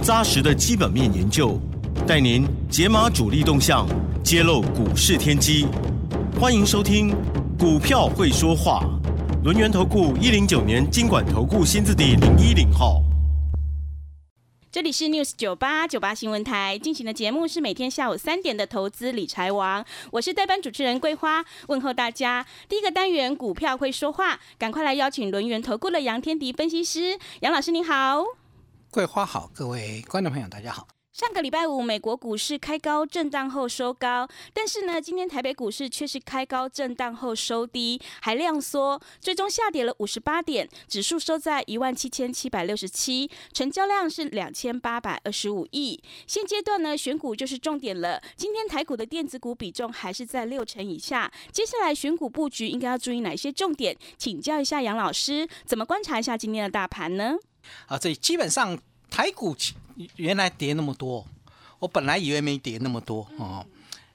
扎实的基本面研究，带您解码主力动向，揭露股市天机。欢迎收听《股票会说话》，轮源投顾一零九年经管投顾新字第零一零号。这里是 News 九八九八新闻台进行的节目是每天下午三点的投资理财王，我是代班主持人桂花，问候大家。第一个单元股票会说话，赶快来邀请轮源投顾的杨天迪分析师，杨老师您好。桂花好，各位观众朋友大家好。上个礼拜五，美国股市开高震荡后收高，但是呢，今天台北股市却是开高震荡后收低，还量缩，最终下跌了五十八点，指数收在一万七千七百六十七，成交量是两千八百二十五亿。现阶段呢，选股就是重点了。今天台股的电子股比重还是在六成以下，接下来选股布局应该要注意哪些重点？请教一下杨老师，怎么观察一下今天的大盘呢？啊，这基本上台股原来跌那么多，我本来以为没跌那么多哦。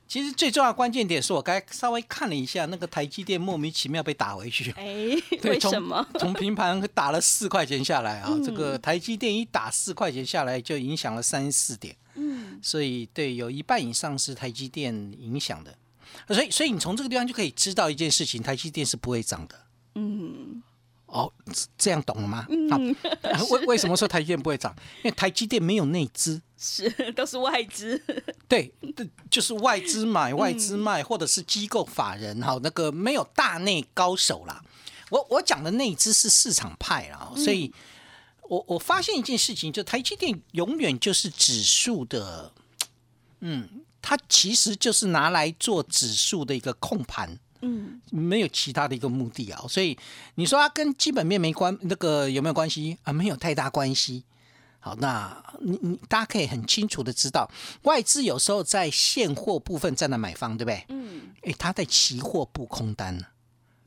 其实最重要的关键点是我刚稍微看了一下，那个台积电莫名其妙被打回去。哎，为什么？从平盘打了四块钱下来啊，这个台积电一打四块钱下来，就影响了三十四点。嗯，所以对，有一半以上是台积电影响的。所以，所以你从这个地方就可以知道一件事情：台积电是不会涨的。嗯。哦，这样懂了吗？嗯，为为什么说台积电不会涨？因为台积电没有内资，是 都是外资。对，就是外资买、外资卖，或者是机构法人哈，那个没有大内高手啦。我我讲的内资是市场派啦，所以我我发现一件事情，就台积电永远就是指数的，嗯，它其实就是拿来做指数的一个控盘。嗯，没有其他的一个目的啊，所以你说它跟基本面没关，那个有没有关系啊？没有太大关系。好，那你你大家可以很清楚的知道，外资有时候在现货部分站在买方，对不对？嗯。哎，他在期货布空单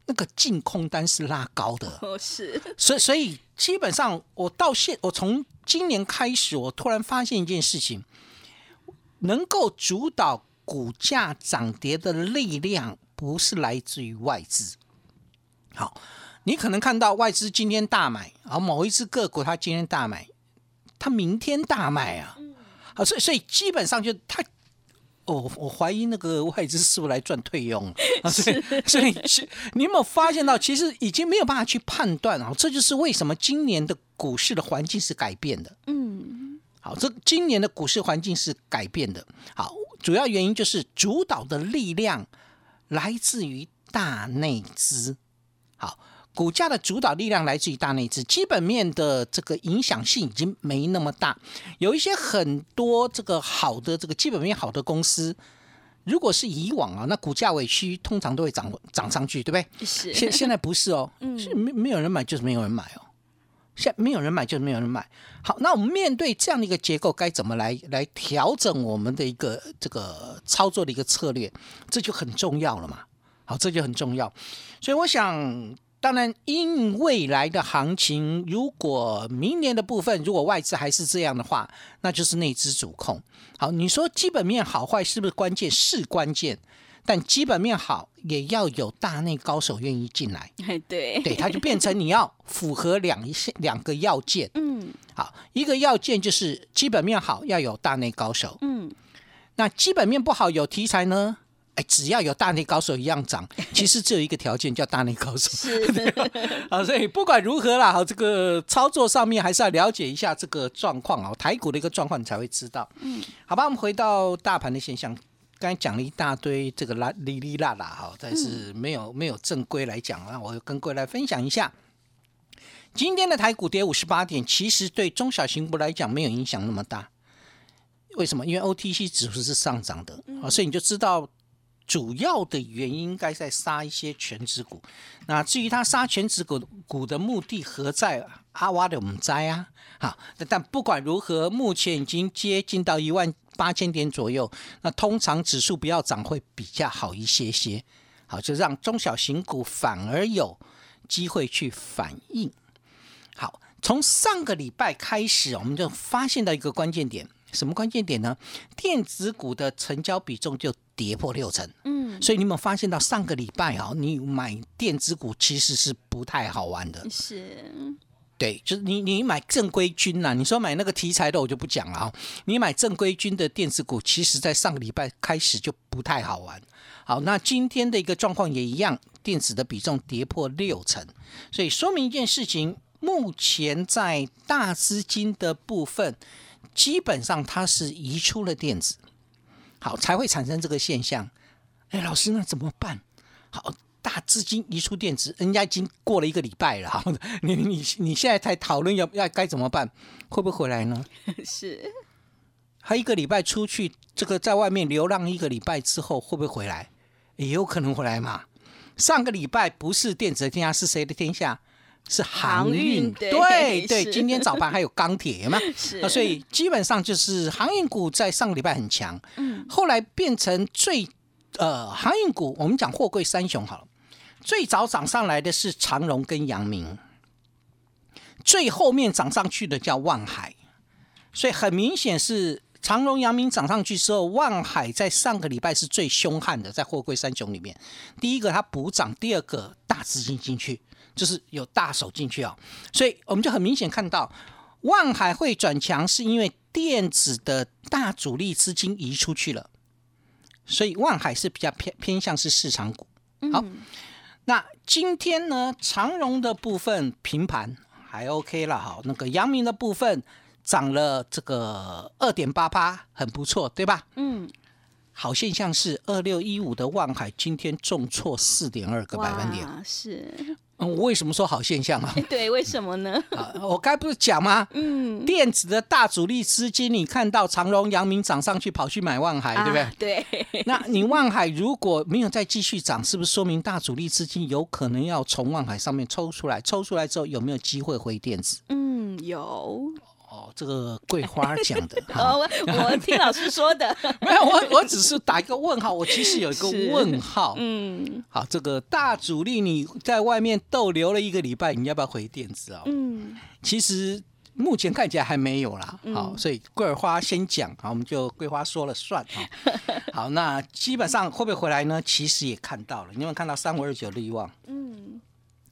那个净空单是拉高的。哦，是。所以所以基本上，我到现我从今年开始，我突然发现一件事情，能够主导股价涨跌的力量。不是来自于外资。好，你可能看到外资今天大买，而某一只个股它今天大买，它明天大卖啊。好，所以所以基本上就它，哦，我怀疑那个外资是不是来赚退佣 啊？所以所以你有没有发现到，其实已经没有办法去判断啊？这就是为什么今年的股市的环境是改变的。嗯，好，这今年的股市环境是改变的。好，主要原因就是主导的力量。来自于大内资，好，股价的主导力量来自于大内资，基本面的这个影响性已经没那么大。有一些很多这个好的这个基本面好的公司，如果是以往啊，那股价委屈通常都会涨涨上去，对不对？是。现现在不是哦，是没没有人买就是没有人买哦，现在没有人买就是没有人买。好，那我们面对这样的一个结构，该怎么来来调整我们的一个这个操作的一个策略？这就很重要了嘛。好，这就很重要。所以我想，当然，因未来的行情，如果明年的部分，如果外资还是这样的话，那就是内资主控。好，你说基本面好坏是不是关键？是关键。但基本面好，也要有大内高手愿意进来。对，对，它就变成你要符合两一两个要件。嗯，好，一个要件就是基本面好，要有大内高手。嗯，那基本面不好，有题材呢？哎，只要有大内高手一样涨，其实只有一个条件叫大内高手。是，啊，所以不管如何啦，好，这个操作上面还是要了解一下这个状况啊，台股的一个状况，你才会知道。嗯，好吧，我们回到大盘的现象。刚才讲了一大堆这个啦哩哩啦啦哈，但是没有没有正规来讲啊，我跟各位来分享一下，今天的台股跌五十八点，其实对中小型股来讲没有影响那么大。为什么？因为 OTC 指数是上涨的啊，所以你就知道主要的原因应该在杀一些全指股。那至于他杀全指股股的目的何在？阿哇的我们摘啊，好，但不管如何，目前已经接近到一万八千点左右。那通常指数不要涨会比较好一些些，好，就让中小型股反而有机会去反应。好，从上个礼拜开始，我们就发现到一个关键点。什么关键点呢？电子股的成交比重就跌破六成，嗯，所以你有没有发现到上个礼拜啊，你买电子股其实是不太好玩的，是，对，就是你你买正规军呐，你说买那个题材的我就不讲了啊，你买正规军的电子股，其实在上个礼拜开始就不太好玩。好，那今天的一个状况也一样，电子的比重跌破六成，所以说明一件事情，目前在大资金的部分。基本上它是移出了电子，好才会产生这个现象。哎，老师那怎么办？好，大资金移出电子，人家已经过了一个礼拜了，你你你现在才讨论要要该怎么办？会不会回来呢？是，他一个礼拜出去，这个在外面流浪一个礼拜之后，会不会回来？也有可能回来嘛。上个礼拜不是电子的天下，是谁的天下？是航运，对对，今天早盘还有钢铁嘛，是，所以基本上就是航运股在上个礼拜很强，嗯，后来变成最呃航运股，我们讲货柜三雄好了，最早涨上来的是长荣跟阳明，最后面涨上去的叫万海，所以很明显是长荣、阳明涨上去之后，万海在上个礼拜是最凶悍的，在货柜三雄里面，第一个它补涨，第二个大资金进去。就是有大手进去啊，所以我们就很明显看到，万海会转强，是因为电子的大主力资金移出去了，所以万海是比较偏偏向是市场股。好，那今天呢，长荣的部分平盘还 OK 了，好，那个阳明的部分涨了这个二点八八，很不错，对吧？嗯，好现象是二六一五的望海今天重挫四点二个百分点，是。我为什么说好现象啊？对，为什么呢？啊，我该不是讲吗？嗯，电子的大主力资金，你看到长荣、阳明涨上去，跑去买万海，对不对？对。那你万海如果没有再继续涨，是不是说明大主力资金有可能要从万海上面抽出来？抽出来之后，有没有机会回电子？嗯，有。哦，这个桂花讲的，我我听老师说的，没有，我我只是打一个问号，我其实有一个 问号，嗯，好，这个大主力你在外面逗留了一个礼拜，你要不要回电子啊？嗯，其实目前看起来还没有啦，好，所以桂花先讲，好，我们就桂花说了算哈，好，那基本上会不会回来呢？其实也看到了，你有没有看到三五二九利旺？嗯。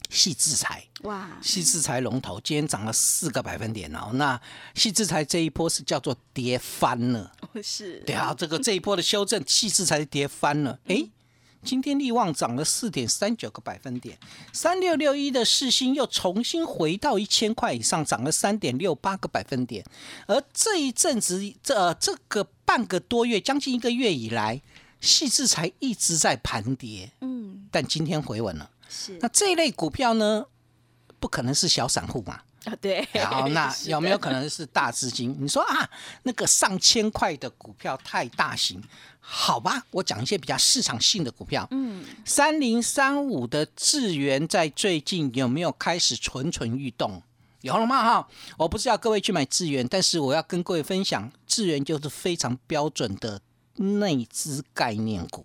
细制裁哇，细制裁龙头今天涨了四个百分点哦。那细制裁这一波是叫做跌翻了，是，对啊，这个这一波的修正，细制裁跌翻了。哎，今天力旺涨了四点三九个百分点，三六六一的市星又重新回到一千块以上，涨了三点六八个百分点。而这一阵子，这这个半个多月，将近一个月以来，细制裁一直在盘跌，嗯，但今天回稳了。是，那这一类股票呢，不可能是小散户嘛？啊，对。好，那 有没有可能是大资金？你说啊，那个上千块的股票太大型，好吧？我讲一些比较市场性的股票。嗯，三零三五的智源在最近有没有开始蠢蠢欲动？有了吗？哈，我不是要各位去买智源，但是我要跟各位分享，智源就是非常标准的内资概念股。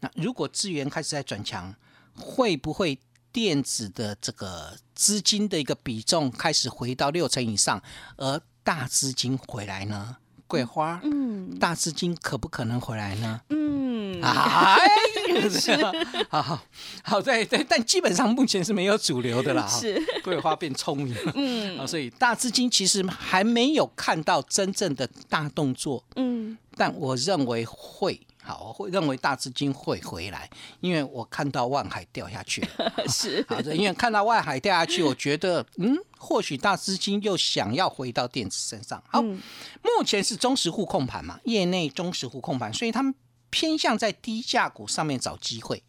那如果智源开始在转强，会不会电子的这个资金的一个比重开始回到六成以上，而大资金回来呢？桂花，嗯，大资金可不可能回来呢？嗯，哎，是，好 好好，对对，但基本上目前是没有主流的啦。是，桂花变聪明了，嗯，啊，所以大资金其实还没有看到真正的大动作，嗯，但我认为会。好，我会认为大资金会回来，因为我看到万海掉下去了。是，好的，因为看到万海掉下去，我觉得，嗯，或许大资金又想要回到电子身上。好，目前是中实户控盘嘛，业内中实户控盘，所以他们偏向在低价股上面找机会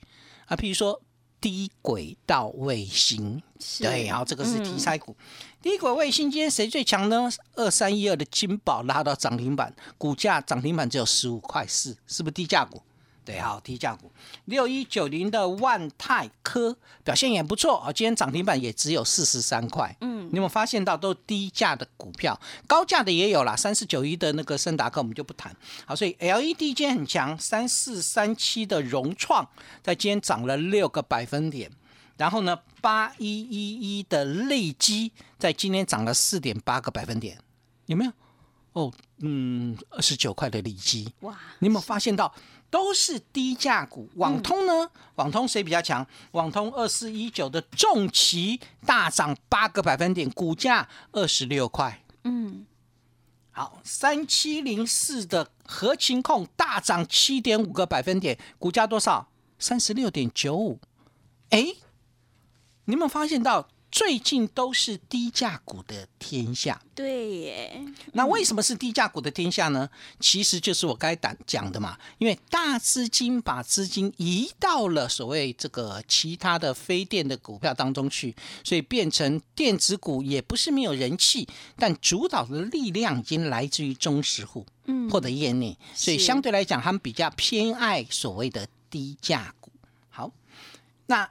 啊，譬如说。低轨道卫星，对，然后这个是题材股。低轨卫星今天谁最强呢？二三一二的金宝拉到涨停板，股价涨停板只有十五块四，是不是低价股？对，好，低价股六一九零的万泰科表现也不错啊，今天涨停板也只有四十三块。嗯，你有没有发现到都低价的股票，高价的也有啦，三四九一的那个森达克我们就不谈。好，所以 LED 今天很强，三四三七的融创在今天涨了六个百分点。然后呢，八一一一的利基在今天涨了四点八个百分点，有没有？哦，嗯，二十九块的利基，哇！你有没有发现到都是低价股？网通呢？网通谁比较强？网通二四一九的重旗大涨八个百分点，股价二十六块。嗯，好，三七零四的合情控大涨七点五个百分点，股价多少？三十六点九五。哎。你有没有发现到最近都是低价股的天下？对耶。那为什么是低价股的天下呢？其实就是我该讲讲的嘛。因为大资金把资金移到了所谓这个其他的非电的股票当中去，所以变成电子股也不是没有人气，但主导的力量已经来自于中实户，嗯，或者业内，所以相对来讲，他们比较偏爱所谓的低价股。好，那。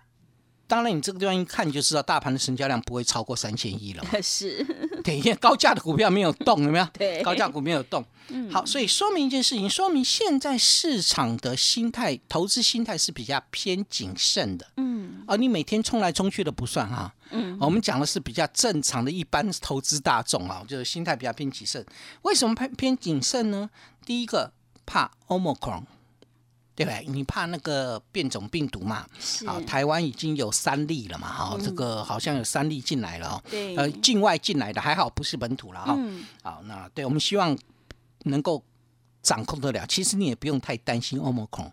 当然，你这个地方一看就知道，大盘的成交量不会超过三千亿了。是，对，因为高价的股票没有动，有没有？对，高价股没有动。嗯，好，所以说明一件事情，说明现在市场的心态，投资心态是比较偏谨慎的。嗯，而你每天冲来冲去的不算哈。嗯，我们讲的是比较正常的一般投资大众啊，就是心态比较偏谨慎。为什么偏偏谨慎呢？第一个怕 Omicron。对？你怕那个变种病毒嘛？啊，台湾已经有三例了嘛？哈，这个好像有三例进来了哦。对，呃，境外进来的还好，不是本土了哈。嗯。好，那对我们希望能够掌控得了。其实你也不用太担心欧盟恐。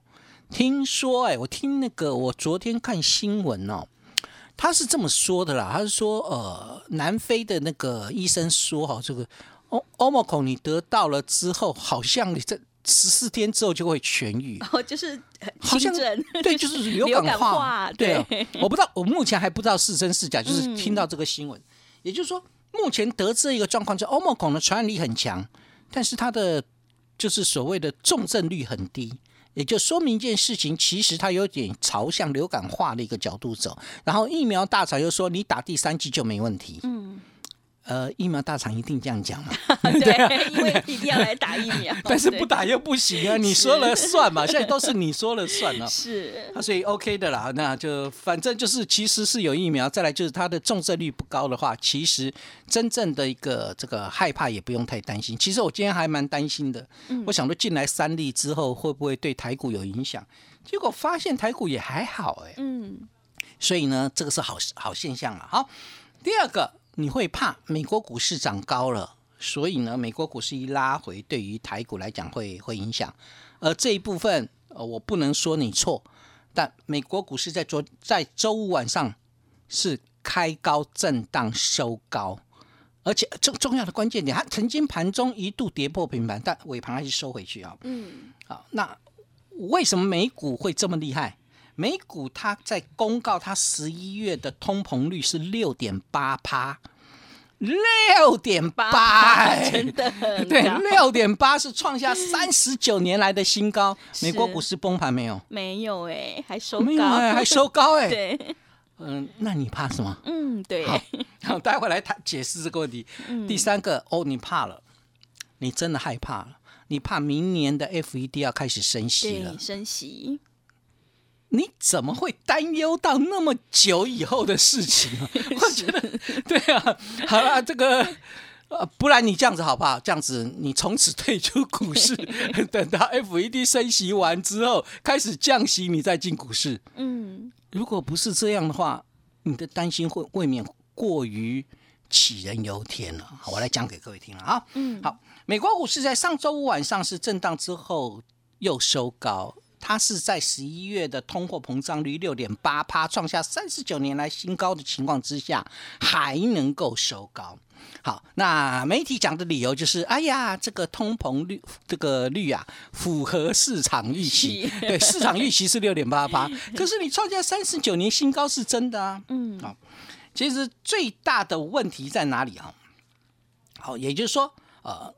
听说，哎，我听那个，我昨天看新闻哦，他是这么说的啦。他是说，呃，南非的那个医生说，哈，这个欧欧盟恐你得到了之后，好像你这。十四天之后就会痊愈，哦，就是好像对，就是 流感化，对啊，我不知道，我目前还不知道是真是假，就是听到这个新闻，也就是说，目前得知一个状况，就欧盟孔的传染力很强，但是它的就是所谓的重症率很低，也就说明一件事情，其实它有点朝向流感化的一个角度走，然后疫苗大厂又说你打第三剂就没问题，嗯。呃，疫苗大厂一定这样讲嘛？对，因为一定要来打疫苗，但是不打又不行啊！你说了算嘛？现在都是你说了算了。是，所以 OK 的啦。那就反正就是，其实是有疫苗，再来就是它的重症率不高的话，其实真正的一个这个害怕也不用太担心。其实我今天还蛮担心的，我想说进来三例之后会不会对台股有影响？结果发现台股也还好哎。嗯，所以呢，这个是好好现象了。好，第二个。你会怕美国股市涨高了，所以呢，美国股市一拉回，对于台股来讲会会影响。而这一部分，呃，我不能说你错，但美国股市在昨在周五晚上是开高震荡收高，而且重重要的关键点，它曾经盘中一度跌破平盘，但尾盘还是收回去啊。嗯，好，那为什么美股会这么厉害？美股它在公告，它十一月的通膨率是六点八趴，六点八，真的 对，六点八是创下三十九年来的新高。美国股市崩盘没有？没有哎，还收高，还收高哎。对，嗯，那你怕什么？嗯，对。好，待会来谈解释这个问题。第三个哦，你怕了，你真的害怕了，你怕明年的 FED 要开始升息了，升息。你怎么会担忧到那么久以后的事情呢？我觉得，对啊，好了，这个呃，不然你这样子好不好？这样子，你从此退出股市，等到 FED 升息完之后开始降息，你再进股市。嗯，如果不是这样的话，你的担心会未免过于杞人忧天了。好，我来讲给各位听了啊。嗯，好，美国股市在上周五晚上是震荡之后又收高。它是在十一月的通货膨胀率六点八趴，创下三十九年来新高的情况之下，还能够收高。好，那媒体讲的理由就是，哎呀，这个通膨率这个率啊，符合市场预期。对，市场预期是六点八八，可是你创下三十九年新高是真的啊。嗯，好，其实最大的问题在哪里啊？好，也就是说，呃。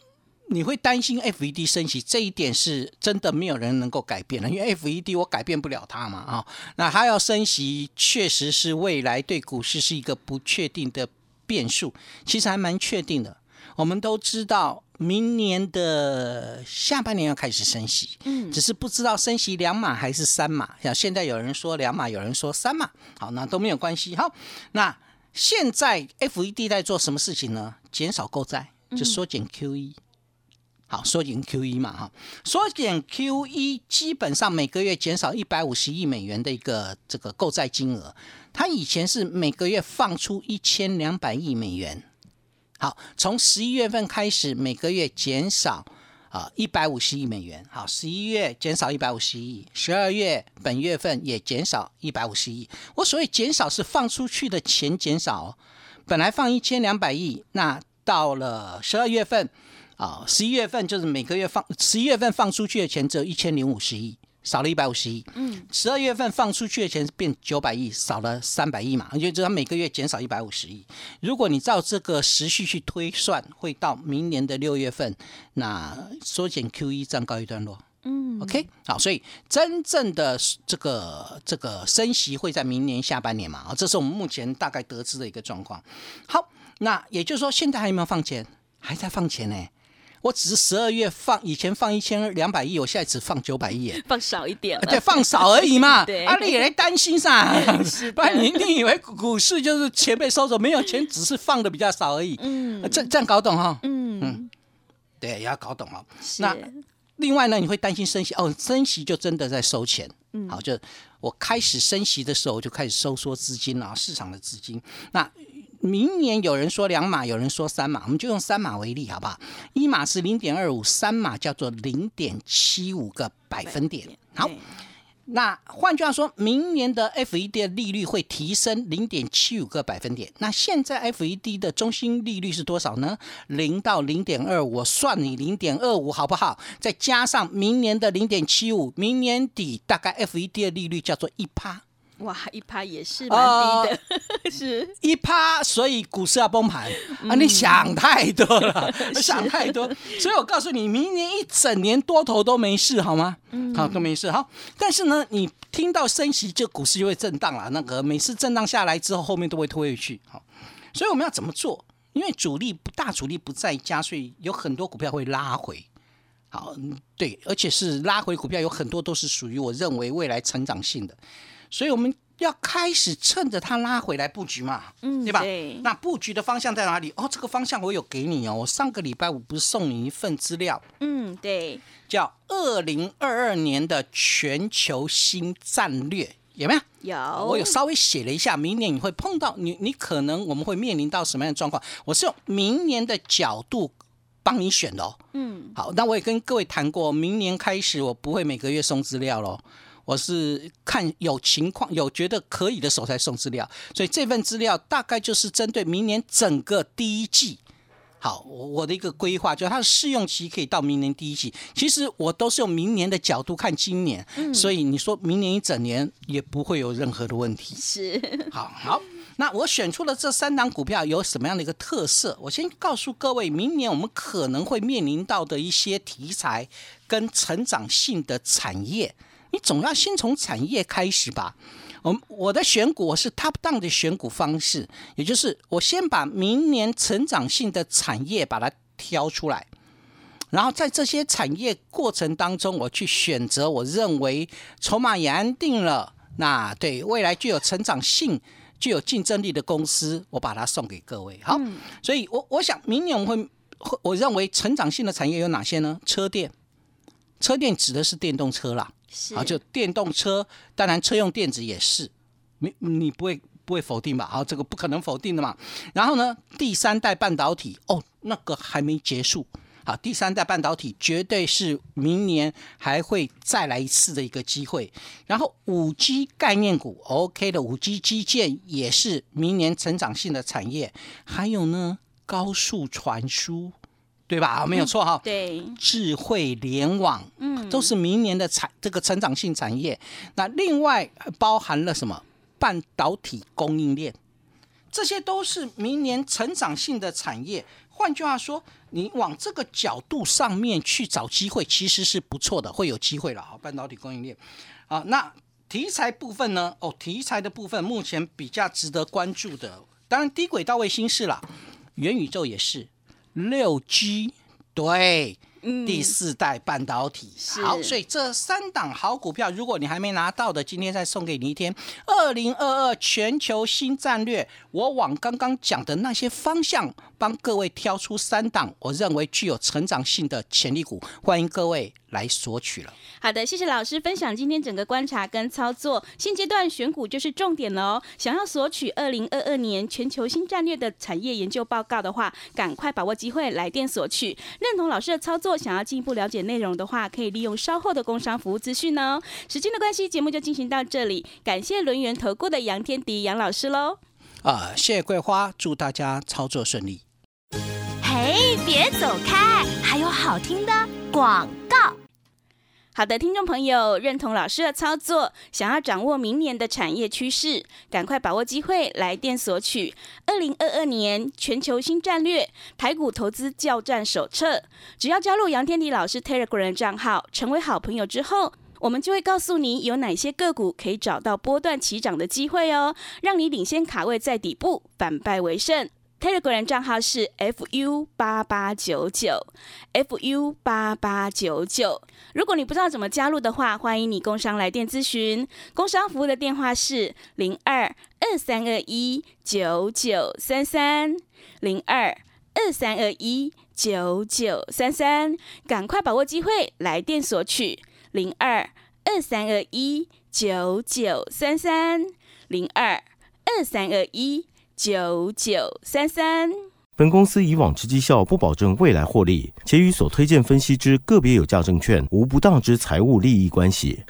你会担心 FED 升息，这一点是真的没有人能够改变的，因为 FED 我改变不了它嘛啊。那它要升息，确实是未来对股市是一个不确定的变数，其实还蛮确定的。我们都知道，明年的下半年要开始升息，嗯，只是不知道升息两码还是三码。像现在有人说两码，有人说三码，好，那都没有关系。好，那现在 FED 在做什么事情呢？减少购债，就缩减 QE。好，缩减 QE 嘛，哈，缩减 QE 基本上每个月减少一百五十亿美元的一个这个购债金额，它以前是每个月放出一千两百亿美元。好，从十一月份开始，每个月减少啊一百五十亿美元。好，十一月减少一百五十亿，十二月本月份也减少一百五十亿。我所谓减少是放出去的钱减少，本来放一千两百亿，那到了十二月份。啊，十一月份就是每个月放，十一月份放出去的钱只有一千零五十亿，少了一百五十亿。嗯，十二月份放出去的钱变九百亿，少了三百亿嘛，也就是它每个月减少一百五十亿。如果你照这个时序去推算，会到明年的六月份，那缩减 QE 暂告一段落。嗯，OK，好，所以真正的这个这个升息会在明年下半年嘛？啊，这是我们目前大概得知的一个状况。好，那也就是说，现在还有没有放钱？还在放钱呢。我只是十二月放，以前放一千两百亿，我现在只放九百亿，放少一点，对，放少而已嘛。对，阿里也担心噻，不然你你以为股市就是钱被收走，没有钱，只是放的比较少而已。嗯，这这样搞懂哈？嗯嗯，对，也要搞懂哦。那另外呢，你会担心升息哦，升息就真的在收钱。嗯，好，就我开始升息的时候，就开始收缩资金了，市场的资金。那明年有人说两码，有人说三码，我们就用三码为例，好不好？一码是零点二五，三码叫做零点七五个百分点。好，那换句话说，明年的 FED 的利率会提升零点七五个百分点。那现在 FED 的中心利率是多少呢？零到零点二五，我算你零点二五，好不好？再加上明年的零点七五，明年底大概 FED 的利率叫做一趴。哇，一趴也是蛮低的，是一趴，所以股市要崩盘啊！你想太多了，想太多。所以我告诉你，明年一整年多头都没事，好吗？好，都没事。好，但是呢，你听到升息，就股市就会震荡了。那个每次震荡下来之后，后面都会推回去。好，所以我们要怎么做？因为主力不大主力不在家，所以有很多股票会拉回。好，对，而且是拉回股票，有很多都是属于我认为未来成长性的。所以我们要开始趁着它拉回来布局嘛，嗯，对吧？那布局的方向在哪里？哦，这个方向我有给你哦。我上个礼拜五不是送你一份资料？嗯，对，叫二零二二年的全球新战略，有没有？有。我有稍微写了一下，明年你会碰到你，你可能我们会面临到什么样的状况？我是用明年的角度帮你选的哦。嗯，好，那我也跟各位谈过，明年开始我不会每个月送资料喽。我是看有情况有觉得可以的时候才送资料，所以这份资料大概就是针对明年整个第一季。好，我我的一个规划就是它的试用期可以到明年第一季。其实我都是用明年的角度看今年，所以你说明年一整年也不会有任何的问题。是，好好，那我选出了这三档股票有什么样的一个特色？我先告诉各位，明年我们可能会面临到的一些题材跟成长性的产业。你总要先从产业开始吧。我我的选股我是 top down 的选股方式，也就是我先把明年成长性的产业把它挑出来，然后在这些产业过程当中，我去选择我认为筹码也安定了，那对未来具有成长性、具有竞争力的公司，我把它送给各位。好，所以我我想明年我会会我认为成长性的产业有哪些呢？车电，车电指的是电动车啦。啊，就电动车，当然车用电子也是，你你不会不会否定吧？好，这个不可能否定的嘛。然后呢，第三代半导体，哦，那个还没结束。好，第三代半导体绝对是明年还会再来一次的一个机会。然后五 G 概念股，OK 的五 G 基建也是明年成长性的产业。还有呢，高速传输。对吧？没有错哈。对，智慧联网，嗯，都是明年的产这个成长性产业。那另外包含了什么？半导体供应链，这些都是明年成长性的产业。换句话说，你往这个角度上面去找机会，其实是不错的，会有机会了。好，半导体供应链，啊，那题材部分呢？哦，题材的部分目前比较值得关注的，当然低轨道卫星是啦，元宇宙也是，六 G 对。第四代半导体，好，所以这三档好股票，如果你还没拿到的，今天再送给你一天。二零二二全球新战略，我往刚刚讲的那些方向，帮各位挑出三档，我认为具有成长性的潜力股，欢迎各位。来索取了。好的，谢谢老师分享今天整个观察跟操作。现阶段选股就是重点了哦。想要索取二零二二年全球新战略的产业研究报告的话，赶快把握机会来电索取。认同老师的操作，想要进一步了解内容的话，可以利用稍后的工商服务资讯哦。时间的关系，节目就进行到这里。感谢轮圆投顾的杨天迪杨老师喽。啊，谢谢桂花，祝大家操作顺利。别走开，还有好听的广告。好的，听众朋友，认同老师的操作，想要掌握明年的产业趋势，赶快把握机会来电索取二零二二年全球新战略台股投资教战手册。只要加入杨天迪老师 Telegram 账号，成为好朋友之后，我们就会告诉你有哪些个股可以找到波段起涨的机会哦，让你领先卡位在底部，反败为胜。Telegram 账号是 fu 八八九九，fu 八八九九。如果你不知道怎么加入的话，欢迎你工商来电咨询。工商服务的电话是零二二三二一九九三三零二二三二一九九三三。赶快把握机会，来电索取零二二三二一九九三三零二二三二一。九九三三。本公司以往之绩效不保证未来获利，且与所推荐分析之个别有价证券无不当之财务利益关系。